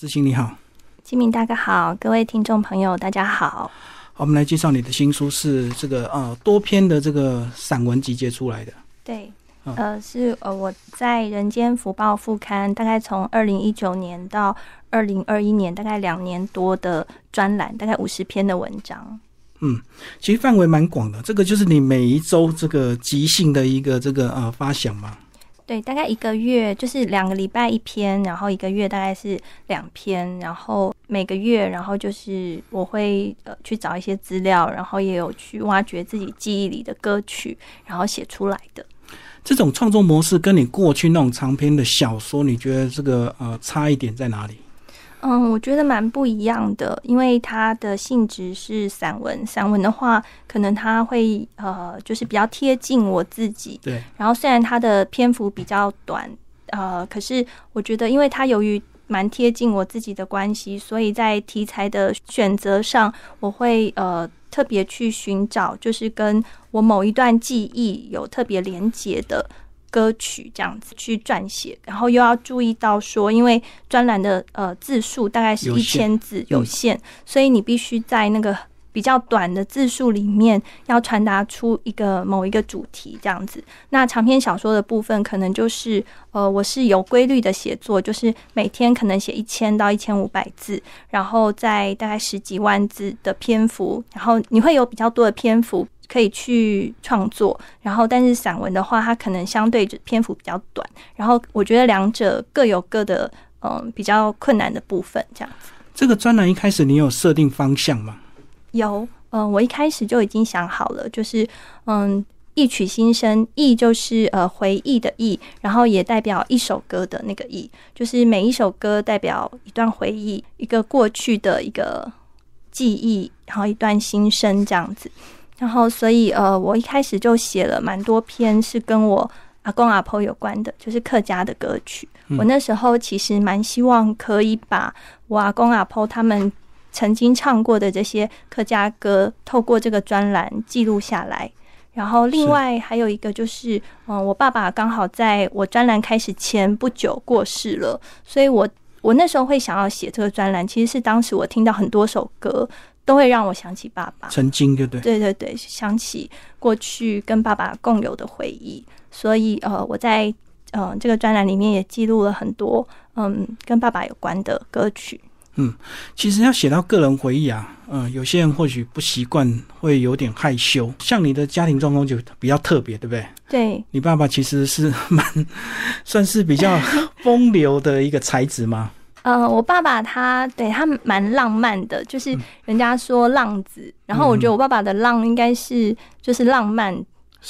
志兴你好，金明大哥好，各位听众朋友大家好。好，我们来介绍你的新书是这个呃多篇的这个散文集结出来的。对，呃，是呃我在《人间福报》副刊，大概从二零一九年到二零二一年，大概两年多的专栏，大概五十篇的文章。嗯，其实范围蛮广的，这个就是你每一周这个即兴的一个这个呃发想嘛。对，大概一个月就是两个礼拜一篇，然后一个月大概是两篇，然后每个月，然后就是我会呃去找一些资料，然后也有去挖掘自己记忆里的歌曲，然后写出来的。这种创作模式跟你过去那种长篇的小说，你觉得这个呃差一点在哪里？嗯，我觉得蛮不一样的，因为它的性质是散文。散文的话，可能它会呃，就是比较贴近我自己。对。然后虽然它的篇幅比较短，呃，可是我觉得，因为它由于蛮贴近我自己的关系，所以在题材的选择上，我会呃特别去寻找，就是跟我某一段记忆有特别连结的。歌曲这样子去撰写，然后又要注意到说，因为专栏的呃字数大概是一千字有限，所以你必须在那个比较短的字数里面要传达出一个某一个主题这样子。那长篇小说的部分可能就是呃，我是有规律的写作，就是每天可能写一千到一千五百字，然后在大概十几万字的篇幅，然后你会有比较多的篇幅。可以去创作，然后但是散文的话，它可能相对篇幅比较短，然后我觉得两者各有各的嗯比较困难的部分，这样子。这个专栏一开始你有设定方向吗？有，嗯，我一开始就已经想好了，就是嗯，一曲新生，忆就是呃回忆的忆，然后也代表一首歌的那个忆，就是每一首歌代表一段回忆，一个过去的一个记忆，然后一段新生这样子。然后，所以呃，我一开始就写了蛮多篇是跟我阿公阿婆有关的，就是客家的歌曲。我那时候其实蛮希望可以把我阿公阿婆他们曾经唱过的这些客家歌，透过这个专栏记录下来。然后，另外还有一个就是，嗯，我爸爸刚好在我专栏开始前不久过世了，所以我我那时候会想要写这个专栏，其实是当时我听到很多首歌。都会让我想起爸爸，曾经对不对？对对对，想起过去跟爸爸共有的回忆，所以呃，我在呃这个专栏里面也记录了很多嗯跟爸爸有关的歌曲。嗯，其实要写到个人回忆啊，嗯，有些人或许不习惯，会有点害羞。像你的家庭状况就比较特别，对不对？对，你爸爸其实是蛮 算是比较风流的一个才子吗？呃，我爸爸他对他蛮浪漫的，就是人家说浪子，然后我觉得我爸爸的浪应该是就是浪漫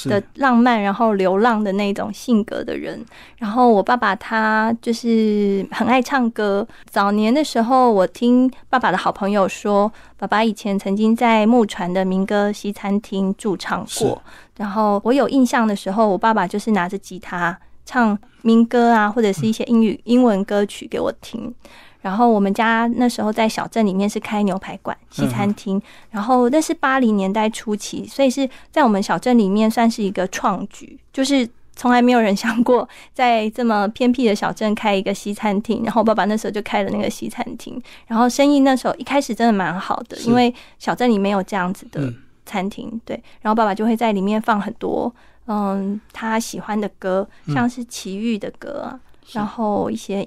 的浪漫，然后流浪的那种性格的人。然后我爸爸他就是很爱唱歌。早年的时候，我听爸爸的好朋友说，爸爸以前曾经在木船的民歌西餐厅驻唱过。然后我有印象的时候，我爸爸就是拿着吉他。唱民歌啊，或者是一些英语、英文歌曲给我听。然后我们家那时候在小镇里面是开牛排馆、西餐厅。然后那是八零年代初期，所以是在我们小镇里面算是一个创举，就是从来没有人想过在这么偏僻的小镇开一个西餐厅。然后爸爸那时候就开了那个西餐厅，然后生意那时候一开始真的蛮好的，因为小镇里没有这样子的餐厅。对，然后爸爸就会在里面放很多。嗯，他喜欢的歌像是齐豫的歌，然后一些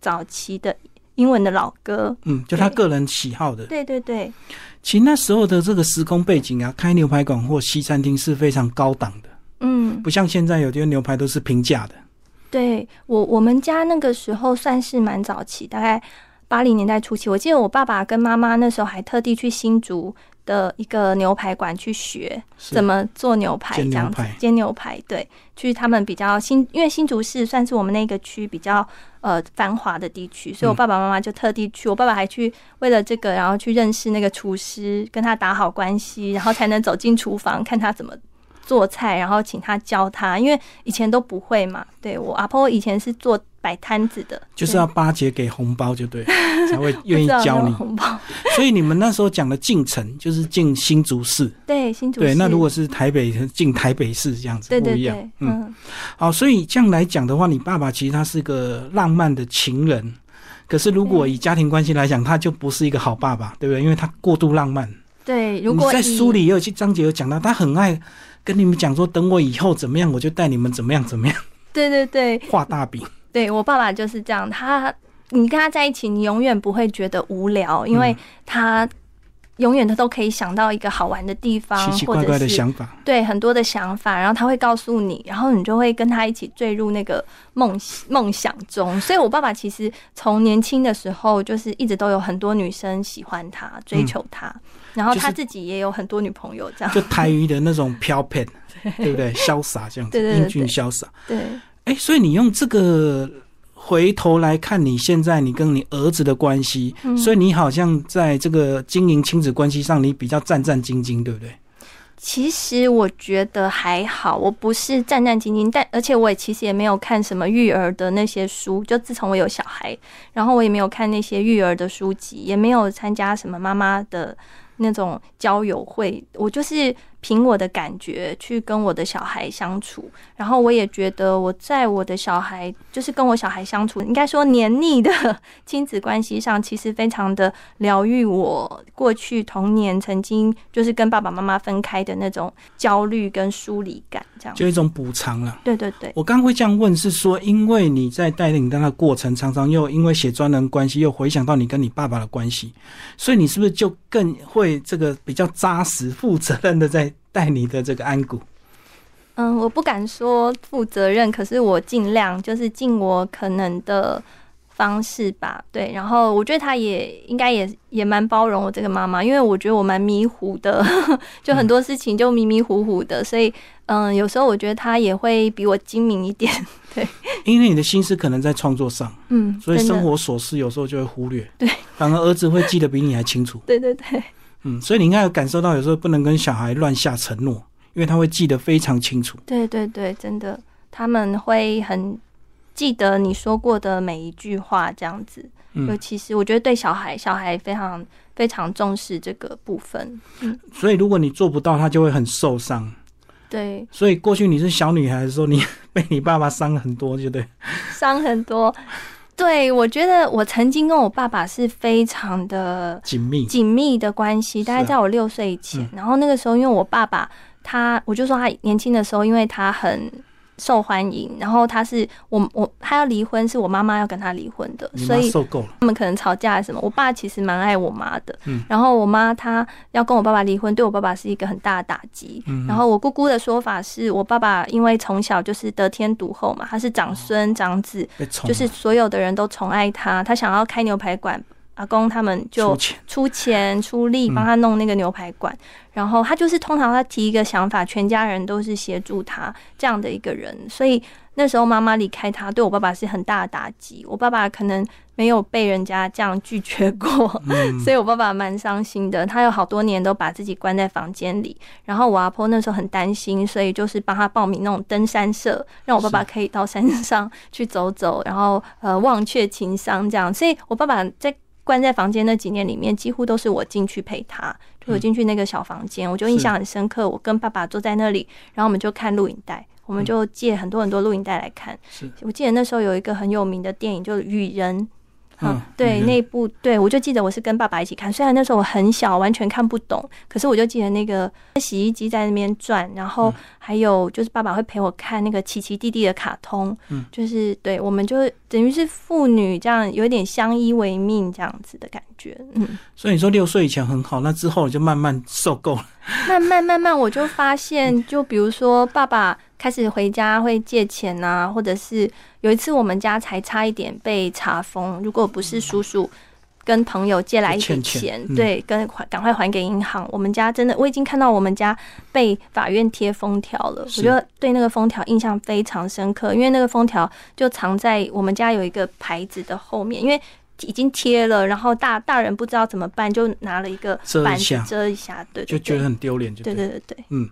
早期的英文的老歌，嗯，就他个人喜好的。对对对，其实那时候的这个时空背景啊，开牛排馆或西餐厅是非常高档的，嗯，不像现在有些牛排都是平价的。对我我们家那个时候算是蛮早期，大概八零年代初期，我记得我爸爸跟妈妈那时候还特地去新竹。的一个牛排馆去学怎么做牛排，这样子煎牛排。对，去他们比较新，因为新竹市算是我们那个区比较呃繁华的地区，所以我爸爸妈妈就特地去。我爸爸还去为了这个，然后去认识那个厨师，跟他打好关系，然后才能走进厨房看他怎么做菜，然后请他教他，因为以前都不会嘛。对我阿婆以前是做。摆摊子的，就是要巴结给红包就对，才会愿意教你红包。所以你们那时候讲的进城，就是进新竹市。对，新竹市。对，那如果是台北进台北市这样子不一样。嗯，好，所以这样来讲的话，你爸爸其实他是个浪漫的情人，可是如果以家庭关系来讲，他就不是一个好爸爸，对不对？因为他过度浪漫。对，如果在书里也有去章节有讲到，他很爱跟你们讲说，等我以后怎么样，我就带你们怎么样怎么样。对对对，画大饼。对我爸爸就是这样，他你跟他在一起，你永远不会觉得无聊，因为他。永远他都可以想到一个好玩的地方，奇奇怪怪的想法，对很多的想法，然后他会告诉你，然后你就会跟他一起坠入那个梦梦想中。所以，我爸爸其实从年轻的时候就是一直都有很多女生喜欢他、追求他，然后他自己也有很多女朋友，这样就台语的那种飘飘，对不对？潇洒这样子，英俊潇洒。对，哎，所以你用这个。回头来看你现在你跟你儿子的关系，所以你好像在这个经营亲子关系上，你比较战战兢兢，对不对？其实我觉得还好，我不是战战兢兢，但而且我也其实也没有看什么育儿的那些书。就自从我有小孩，然后我也没有看那些育儿的书籍，也没有参加什么妈妈的那种交友会，我就是。凭我的感觉去跟我的小孩相处，然后我也觉得我在我的小孩就是跟我小孩相处，应该说黏腻的亲子关系上，其实非常的疗愈我过去童年曾经就是跟爸爸妈妈分开的那种焦虑跟疏离感，这样就一种补偿了。对对对，我刚会这样问是说，因为你在带领他的过程，常常又因为写专栏关系，又回想到你跟你爸爸的关系，所以你是不是就更会这个比较扎实、负责任的在？带你的这个安谷，嗯，我不敢说负责任，可是我尽量就是尽我可能的方式吧。对，然后我觉得他也应该也也蛮包容我这个妈妈，因为我觉得我蛮迷糊的，就很多事情就迷迷糊糊的，所以嗯，有时候我觉得他也会比我精明一点。对，因为你的心思可能在创作上，嗯，所以生活琐事有时候就会忽略，对，反而儿子会记得比你还清楚。对 对对。嗯，所以你应该有感受到，有时候不能跟小孩乱下承诺，因为他会记得非常清楚。对对对，真的，他们会很记得你说过的每一句话，这样子。嗯，尤其是我觉得对小孩，小孩非常非常重视这个部分。嗯，所以如果你做不到，他就会很受伤。对。所以过去你是小女孩的时候，你 被你爸爸伤很多，就对。伤很多。对，我觉得我曾经跟我爸爸是非常的紧密紧密的关系，大概在我六岁以前。然后那个时候，因为我爸爸他，我就说他年轻的时候，因为他很。受欢迎，然后他是我我他要离婚，是我妈妈要跟他离婚的，所以他们可能吵架什么。我爸其实蛮爱我妈的，嗯，然后我妈她要跟我爸爸离婚，对我爸爸是一个很大的打击。嗯然后我姑姑的说法是我爸爸因为从小就是得天独厚嘛，他是长孙长子，就是所有的人都宠爱他，他想要开牛排馆。阿公他们就出钱出力帮他弄那个牛排馆，然后他就是通常他提一个想法，全家人都是协助他这样的一个人，所以那时候妈妈离开他，对我爸爸是很大的打击。我爸爸可能没有被人家这样拒绝过，所以我爸爸蛮伤心的。他有好多年都把自己关在房间里，然后我阿婆那时候很担心，所以就是帮他报名那种登山社，让我爸爸可以到山上去走走，然后呃忘却情伤这样。所以我爸爸在。关在房间那几年里面，几乎都是我进去陪他。就我进去那个小房间，我就印象很深刻。我跟爸爸坐在那里，然后我们就看录影带，我们就借很多很多录影带来看。我记得那时候有一个很有名的电影，就是《雨人》。嗯，对，那部对我就记得我是跟爸爸一起看，虽然那时候我很小，完全看不懂，可是我就记得那个洗衣机在那边转，然后还有就是爸爸会陪我看那个奇奇弟弟的卡通，嗯，就是对，我们就等于是父女这样有点相依为命这样子的感觉，嗯。所以你说六岁以前很好，那之后就慢慢受够了。慢慢慢慢，我就发现，就比如说爸爸开始回家会借钱啊，或者是有一次我们家才差一点被查封，如果不是叔叔跟朋友借来一笔钱，对，跟还赶快还给银行，我们家真的我已经看到我们家被法院贴封条了，我觉得对那个封条印象非常深刻，因为那个封条就藏在我们家有一个牌子的后面，因为。已经贴了，然后大大人不知道怎么办，就拿了一个板子遮一下，对，就觉得很丢脸，就对对。对对，嗯，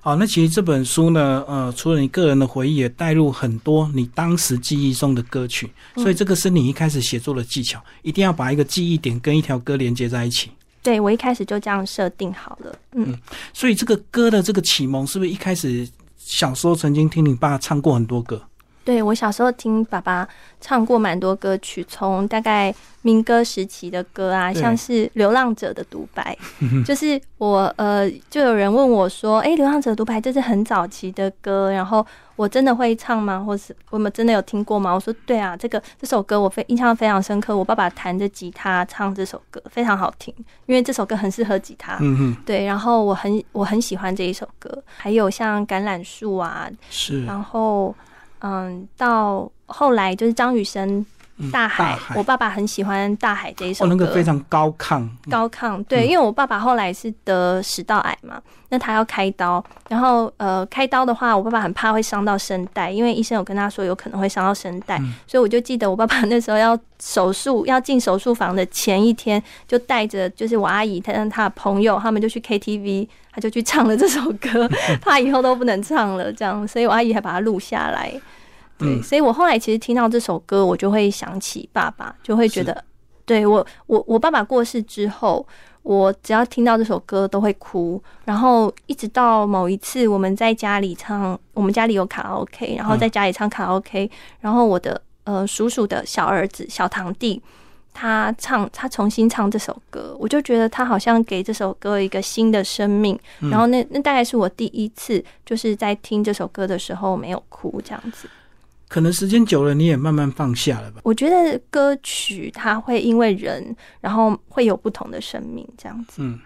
好，那其实这本书呢，呃，除了你个人的回忆，也带入很多你当时记忆中的歌曲，所以这个是你一开始写作的技巧，一定要把一个记忆点跟一条歌连接在一起。对，我一开始就这样设定好了，嗯，所以这个歌的这个启蒙，是不是一开始小时候曾经听你爸唱过很多歌？对我小时候听爸爸唱过蛮多歌曲，从大概民歌时期的歌啊，像是《流浪者的独白 》，就是我呃，就有人问我说：“哎，《流浪者独白》这是很早期的歌，然后我真的会唱吗？或是我们真的有听过吗？”我说：“对啊，这个这首歌我非印象非常深刻。我爸爸弹着吉他唱这首歌，非常好听，因为这首歌很适合吉他。嗯哼，对，然后我很我很喜欢这一首歌，还有像橄榄树啊，是，然后。嗯，到后来就是张雨生《大海》，我爸爸很喜欢《大海》这一首歌，那个非常高亢，高亢。对，因为我爸爸后来是得食道癌嘛，那他要开刀，然后呃，开刀的话，我爸爸很怕会伤到声带，因为医生有跟他说有可能会伤到声带，所以我就记得我爸爸那时候要手术，要进手术房的前一天，就带着就是我阿姨，他让他的朋友，他们就去 KTV。他就去唱了这首歌，怕以后都不能唱了，这样，所以我阿姨还把它录下来。对，所以我后来其实听到这首歌，我就会想起爸爸，就会觉得，对我，我，我爸爸过世之后，我只要听到这首歌都会哭，然后一直到某一次我们在家里唱，我们家里有卡拉 OK，然后在家里唱卡拉 OK，然后我的呃叔叔的小儿子小堂弟。他唱，他重新唱这首歌，我就觉得他好像给这首歌一个新的生命。然后那那大概是我第一次就是在听这首歌的时候没有哭这样子。可能时间久了，你也慢慢放下了吧？我觉得歌曲它会因为人，然后会有不同的生命这样子。嗯。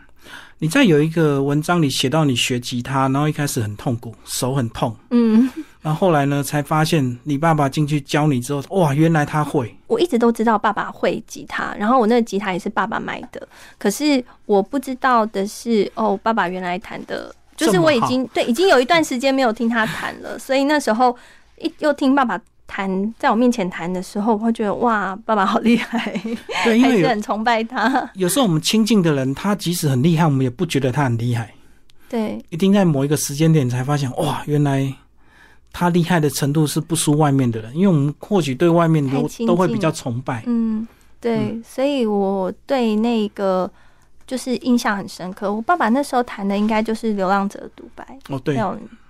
你在有一个文章里写到你学吉他，然后一开始很痛苦，手很痛，嗯，然后后来呢，才发现你爸爸进去教你之后，哇，原来他会。我一直都知道爸爸会吉他，然后我那个吉他也是爸爸买的，可是我不知道的是，哦，爸爸原来弹的，就是我已经对已经有一段时间没有听他弹了，所以那时候一又听爸爸。弹在我面前弹的时候，我会觉得哇，爸爸好厉害，对，因为很崇拜他。有时候我们亲近的人，他即使很厉害，我们也不觉得他很厉害。对，一定在某一个时间点才发现，哇，原来他厉害的程度是不输外面的人。因为我们或许对外面都都会比较崇拜。嗯，对，所以我对那个就是印象很深刻。我爸爸那时候弹的应该就是《流浪者的独白》。哦，对。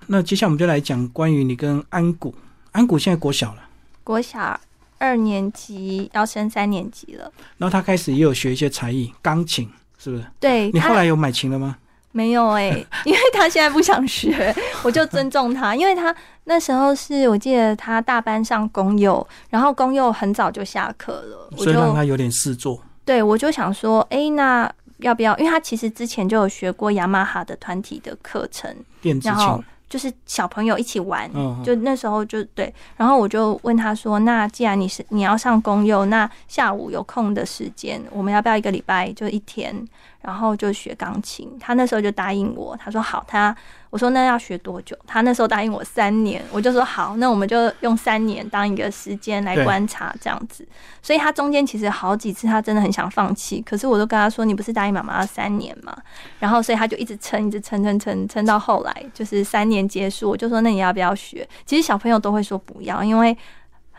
那接下来我们就来讲关于你跟安谷。安谷现在国小了，国小二年级要升三年级了。然后他开始也有学一些才艺，钢琴是不是？对。你后来有买琴了吗？没有哎，因为他现在不想学，我就尊重他，因为他那时候是我记得他大班上公幼，然后公幼很早就下课了，所以让他有点事做。对，我就想说，哎，那要不要？因为他其实之前就有学过雅马哈的团体的课程，电子琴。就是小朋友一起玩，就那时候就对，然后我就问他说：“那既然你是你要上公幼，那下午有空的时间，我们要不要一个礼拜就一天？”然后就学钢琴，他那时候就答应我，他说好，他我说那要学多久？他那时候答应我三年，我就说好，那我们就用三年当一个时间来观察这样子。所以他中间其实好几次他真的很想放弃，可是我都跟他说你不是答应妈妈要三年嘛？然后所以他就一直撑，一直撑撑撑撑到后来就是三年结束，我就说那你要不要学？其实小朋友都会说不要，因为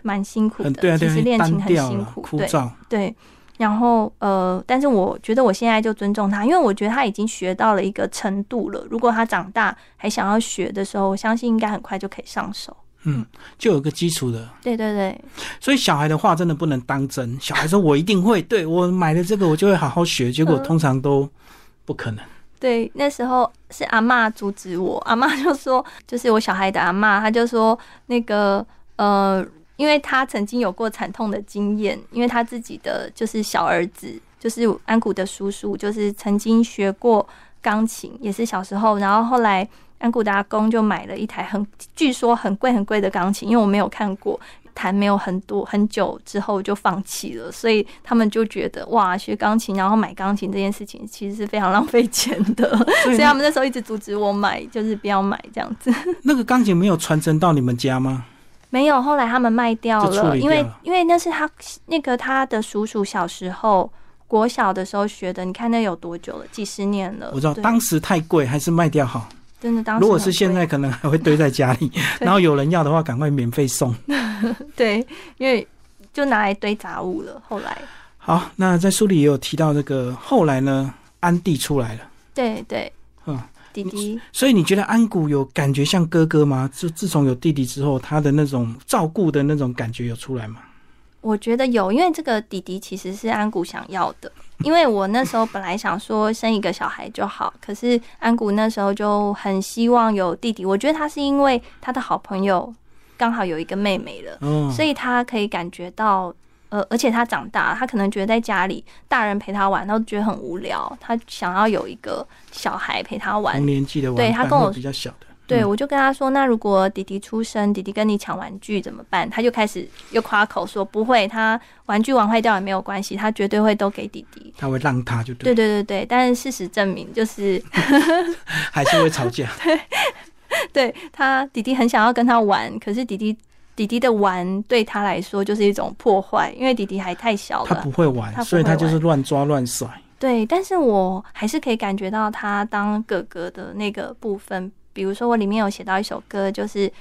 蛮辛苦的，其实练琴很辛苦，对对。然后，呃，但是我觉得我现在就尊重他，因为我觉得他已经学到了一个程度了。如果他长大还想要学的时候，我相信应该很快就可以上手。嗯，就有个基础的。对对对。所以小孩的话真的不能当真。小孩说我一定会，对我买了这个我就会好好学，结果通常都不可能。对，那时候是阿妈阻止我，阿妈就说，就是我小孩的阿妈，他就说那个，呃。因为他曾经有过惨痛的经验，因为他自己的就是小儿子，就是安谷的叔叔，就是曾经学过钢琴，也是小时候，然后后来安谷的阿公就买了一台很据说很贵很贵的钢琴，因为我没有看过，弹没有很多很久之后就放弃了，所以他们就觉得哇，学钢琴然后买钢琴这件事情其实是非常浪费钱的，所以他们那时候一直阻止我买，就是不要买这样子。那个钢琴没有传承到你们家吗？没有，后来他们卖掉了，因为因为那是他那个他的叔叔小时候国小的时候学的，你看那有多久了？几十年了。我知道当时太贵，还是卖掉好。真的，当时如果是现在，可能还会堆在家里，然后有人要的话，赶快免费送。对，因为就拿来堆杂物了。后来好，那在书里也有提到这个，后来呢，安迪出来了。对对，嗯。弟弟。所以你觉得安谷有感觉像哥哥吗？就自从有弟弟之后，他的那种照顾的那种感觉有出来吗？我觉得有，因为这个弟弟其实是安谷想要的。因为我那时候本来想说生一个小孩就好，可是安谷那时候就很希望有弟弟。我觉得他是因为他的好朋友刚好有一个妹妹了，所以他可以感觉到。呃，而且他长大，他可能觉得在家里大人陪他玩，他都觉得很无聊。他想要有一个小孩陪他玩，同年纪的玩，对他跟我比较小的。对，我就跟他说，那如果弟弟出生，弟弟跟你抢玩具怎么办？他就开始又夸口说不会，他玩具玩坏掉也没有关系，他绝对会都给弟弟。他会让他就对。对对对对，但是事实证明就是 还是会吵架。对，对他弟弟很想要跟他玩，可是弟弟。弟弟的玩对他来说就是一种破坏，因为弟弟还太小了，他不会玩，所以他就是乱抓乱甩。对，但是我还是可以感觉到他当哥哥的那个部分。比如说，我里面有写到一首歌，就是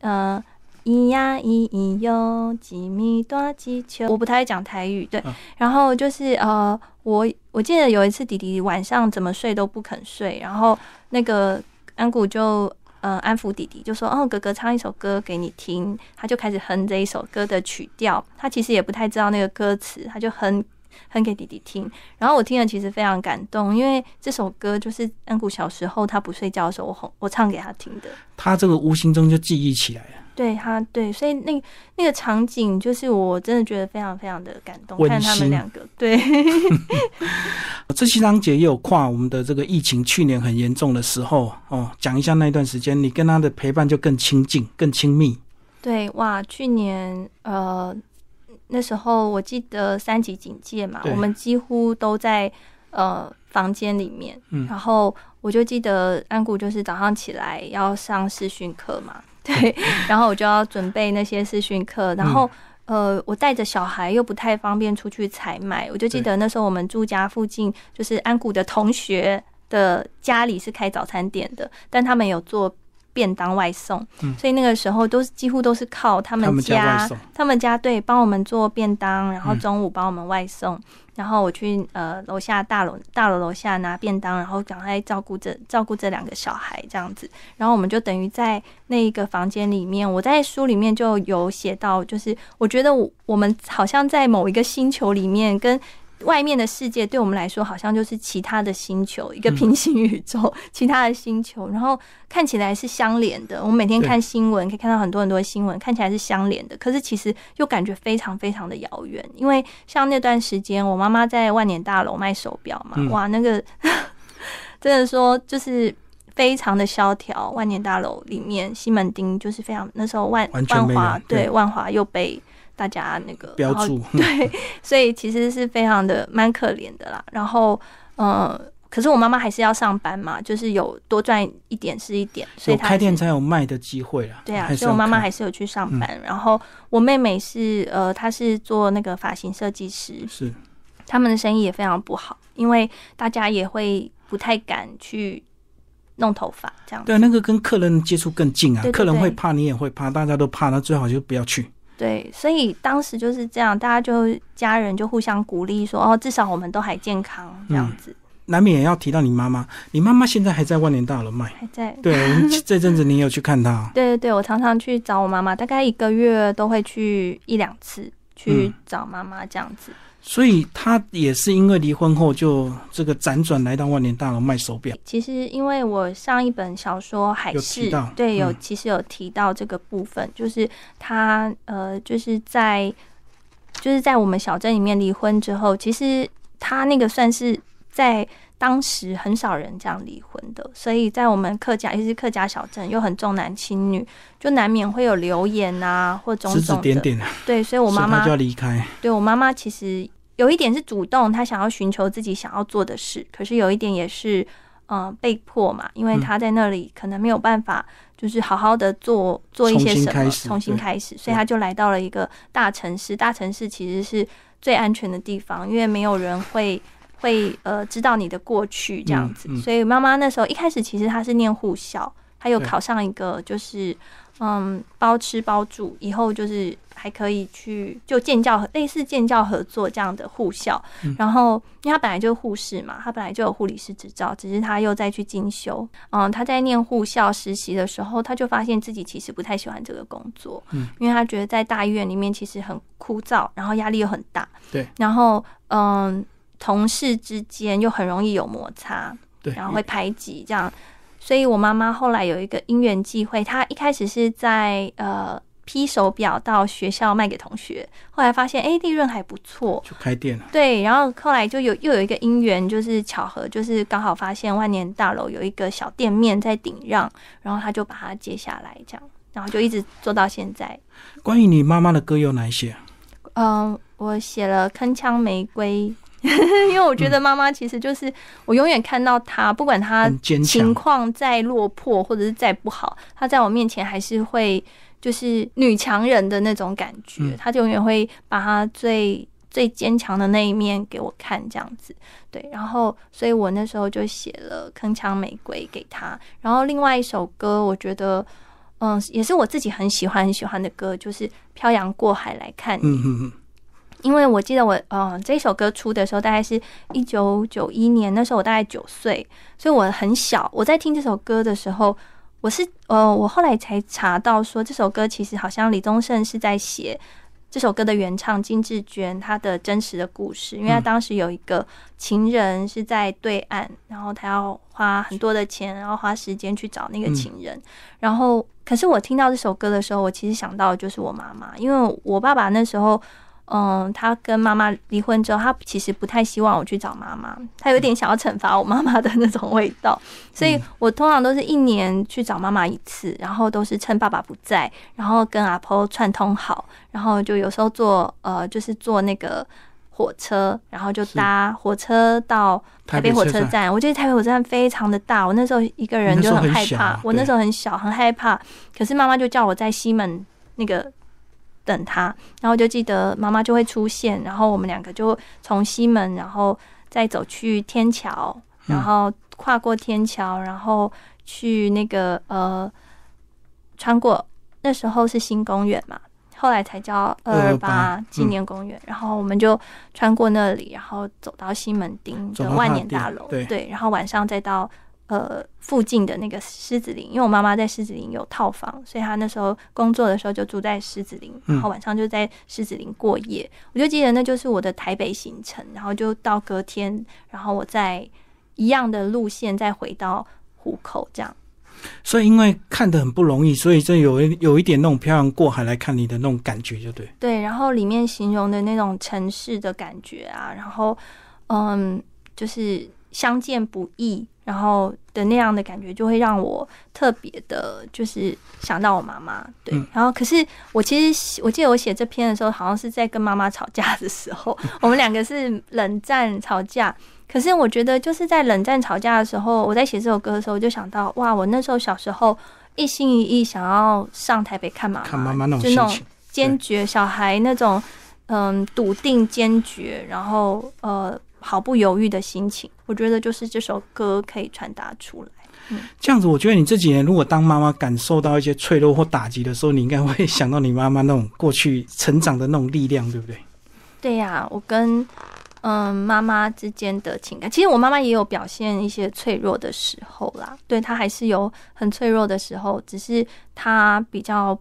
呃，咿呀咿咿哟，几米多几球。我不太会讲台语，对。然后就是呃，我我记得有一次弟弟晚上怎么睡都不肯睡，然后那个安谷就。嗯，安抚弟弟就说：“哦，哥哥唱一首歌给你听。”他就开始哼这一首歌的曲调。他其实也不太知道那个歌词，他就哼哼给弟弟听。然后我听了，其实非常感动，因为这首歌就是安谷小时候他不睡觉的时候，我哄我唱给他听的。他这个无形中就记忆起来了。对他，对，所以那那个场景，就是我真的觉得非常非常的感动。看他们两个，对。这七章节也有跨我们的这个疫情，去年很严重的时候哦，讲一下那段时间，你跟他的陪伴就更亲近、更亲密。对，哇，去年呃那时候我记得三级警戒嘛，我们几乎都在呃房间里面，然后我就记得安谷就是早上起来要上视讯课嘛。对，然后我就要准备那些视讯课，然后呃，我带着小孩又不太方便出去采买，我就记得那时候我们住家附近，就是安谷的同学的家里是开早餐店的，但他们有做便当外送，所以那个时候都是几乎都是靠他们家，他们家对帮我们做便当，然后中午帮我们外送。然后我去呃楼下大楼大楼楼下拿便当，然后赶快照顾这照顾这两个小孩这样子。然后我们就等于在那一个房间里面，我在书里面就有写到，就是我觉得我们好像在某一个星球里面跟。外面的世界对我们来说，好像就是其他的星球，一个平行宇宙，其他的星球，然后看起来是相连的。我们每天看新闻，可以看到很多很多新闻，看起来是相连的，可是其实又感觉非常非常的遥远。因为像那段时间，我妈妈在万年大楼卖手表嘛，哇，那个 真的说就是非常的萧条。万年大楼里面，西门町就是非常那时候万万华对万华又被。大家那个标注 对，所以其实是非常的蛮可怜的啦。然后，呃，可是我妈妈还是要上班嘛，就是有多赚一点是一点，所以开店才有卖的机会啊。对啊，所以我妈妈还是有去上班。然后我妹妹是呃，她是做那个发型设计师，是他们的生意也非常不好，因为大家也会不太敢去弄头发这样。对，那个跟客人接触更近啊，客人会怕，你也会怕，大家都怕，那最好就不要去。对，所以当时就是这样，大家就家人就互相鼓励说：“哦，至少我们都还健康这样子。”难免也要提到你妈妈，你妈妈现在还在万年大楼卖，还在。对，这阵子你有去看她？对对对，我常常去找我妈妈，大概一个月都会去一两次去找妈妈这样子。所以他也是因为离婚后就这个辗转来到万年大楼卖手表。其实因为我上一本小说《海市》对有其实有提到这个部分，就是他呃就是在就是在我们小镇里面离婚之后，其实他那个算是在当时很少人这样离婚的，所以在我们客家尤其是客家小镇又很重男轻女，就难免会有流言啊或种种点点对，所以我妈妈就要离开。对我妈妈其实。有一点是主动，他想要寻求自己想要做的事，可是有一点也是，嗯，被迫嘛，因为他在那里可能没有办法，就是好好的做做一些什么，重新开始，所以他就来到了一个大城市。大城市其实是最安全的地方，因为没有人会会呃知道你的过去这样子。所以妈妈那时候一开始其实她是念护校，他有考上一个就是嗯包吃包住，以后就是还可以去就建教类似建教合作这样的护校。然后因为他本来就是护士嘛，他本来就有护理师执照，只是他又再去进修。嗯，他在念护校实习的时候，他就发现自己其实不太喜欢这个工作，嗯，因为他觉得在大医院里面其实很枯燥，然后压力又很大，对，然后嗯。同事之间又很容易有摩擦，对，然后会排挤这样，所以我妈妈后来有一个因缘际会，她一开始是在呃批手表到学校卖给同学，后来发现哎利润还不错，就开店了。对，然后后来就有又有一个因缘，就是巧合，就是刚好发现万年大楼有一个小店面在顶让，然后她就把它接下来，这样，然后就一直做到现在。关于你妈妈的歌有哪一些？嗯，我写了《铿锵玫瑰》。因为我觉得妈妈其实就是我永远看到她，不管她情况再落魄或者是再不好，她在我面前还是会就是女强人的那种感觉。她就永远会把她最最坚强的那一面给我看，这样子。对，然后所以我那时候就写了《铿锵玫瑰》给她。然后另外一首歌，我觉得嗯，也是我自己很喜欢很喜欢的歌，就是《漂洋过海来看你》。因为我记得我，嗯，这首歌出的时候大概是一九九一年，那时候我大概九岁，所以我很小。我在听这首歌的时候，我是，呃，我后来才查到说，这首歌其实好像李宗盛是在写这首歌的原唱金志娟她的真实的故事，因为他当时有一个情人是在对岸，然后他要花很多的钱，然后花时间去找那个情人，然后，可是我听到这首歌的时候，我其实想到的就是我妈妈，因为我爸爸那时候。嗯，他跟妈妈离婚之后，他其实不太希望我去找妈妈，他有点想要惩罚我妈妈的那种味道，所以我通常都是一年去找妈妈一次，然后都是趁爸爸不在，然后跟阿婆串通好，然后就有时候坐呃，就是坐那个火车，然后就搭火车到台北火车站。我觉得台北火车站非常的大，我那时候一个人就很害怕，我那时候很小，很害怕，可是妈妈就叫我在西门那个。等他，然后就记得妈妈就会出现，然后我们两个就从西门，然后再走去天桥，然后跨过天桥，然后去那个呃，穿过那时候是新公园嘛，后来才叫二二八纪念公园，然后我们就穿过那里，然后走到西门町的万年大楼，对，然后晚上再到。呃，附近的那个狮子林，因为我妈妈在狮子林有套房，所以她那时候工作的时候就住在狮子林，然后晚上就在狮子林过夜。我就记得那就是我的台北行程，然后就到隔天，然后我再一样的路线再回到虎口这样。所以因为看的很不容易，所以这有一有一点那种漂洋过海来看你的那种感觉，就对。对，然后里面形容的那种城市的感觉啊，然后嗯，就是相见不易。然后的那样的感觉，就会让我特别的，就是想到我妈妈。对，然后可是我其实我记得我写这篇的时候，好像是在跟妈妈吵架的时候，我们两个是冷战吵架。可是我觉得就是在冷战吵架的时候，我在写这首歌的时候，我就想到哇，我那时候小时候一心一意想要上台北看妈妈，看妈妈那种就那种坚决小孩那种嗯笃定坚决，然后呃。毫不犹豫的心情，我觉得就是这首歌可以传达出来。嗯，这样子，我觉得你这几年如果当妈妈感受到一些脆弱或打击的时候，你应该会想到你妈妈那种过去成长的那种力量，对不对？对呀，我跟嗯妈妈之间的情感，其实我妈妈也有表现一些脆弱的时候啦。对她还是有很脆弱的时候，只是她比较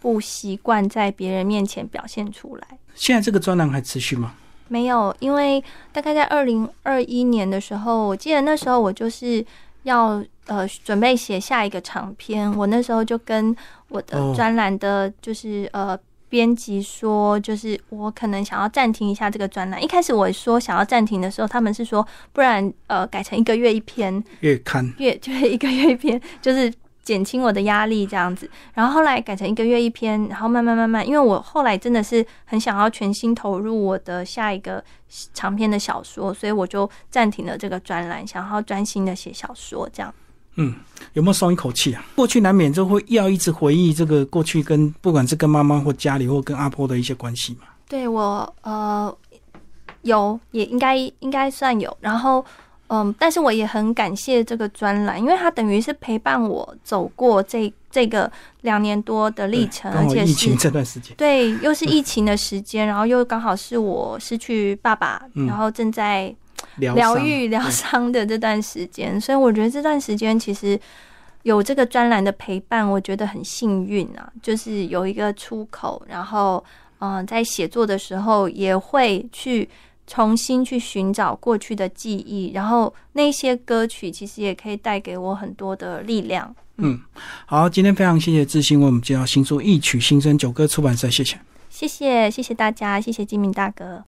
不习惯在别人面前表现出来。现在这个专栏还持续吗？没有，因为大概在二零二一年的时候，我记得那时候我就是要呃准备写下一个长篇，我那时候就跟我的专栏的，就是呃编辑说，就是我可能想要暂停一下这个专栏。一开始我说想要暂停的时候，他们是说不然呃改成一个月一篇月刊，月 就是一个月一篇，就是。减轻我的压力，这样子，然后后来改成一个月一篇，然后慢慢慢慢，因为我后来真的是很想要全心投入我的下一个长篇的小说，所以我就暂停了这个专栏，想要专心的写小说，这样。嗯，有没有松一口气啊？过去难免就会要一直回忆这个过去，跟不管是跟妈妈或家里或跟阿婆的一些关系嘛。对我，呃，有，也应该应该算有，然后。嗯，但是我也很感谢这个专栏，因为它等于是陪伴我走过这这个两年多的历程，而且疫情这段时间，对，又是疫情的时间，然后又刚好是我失去爸爸，然后正在疗愈疗伤的这段时间，所以我觉得这段时间其实有这个专栏的陪伴，我觉得很幸运啊，就是有一个出口，然后嗯，在写作的时候也会去。重新去寻找过去的记忆，然后那些歌曲其实也可以带给我很多的力量。嗯，好，今天非常谢谢志兴为我们介绍新书《一曲新生》九歌出版社，谢谢，谢谢，谢谢大家，谢谢金明大哥。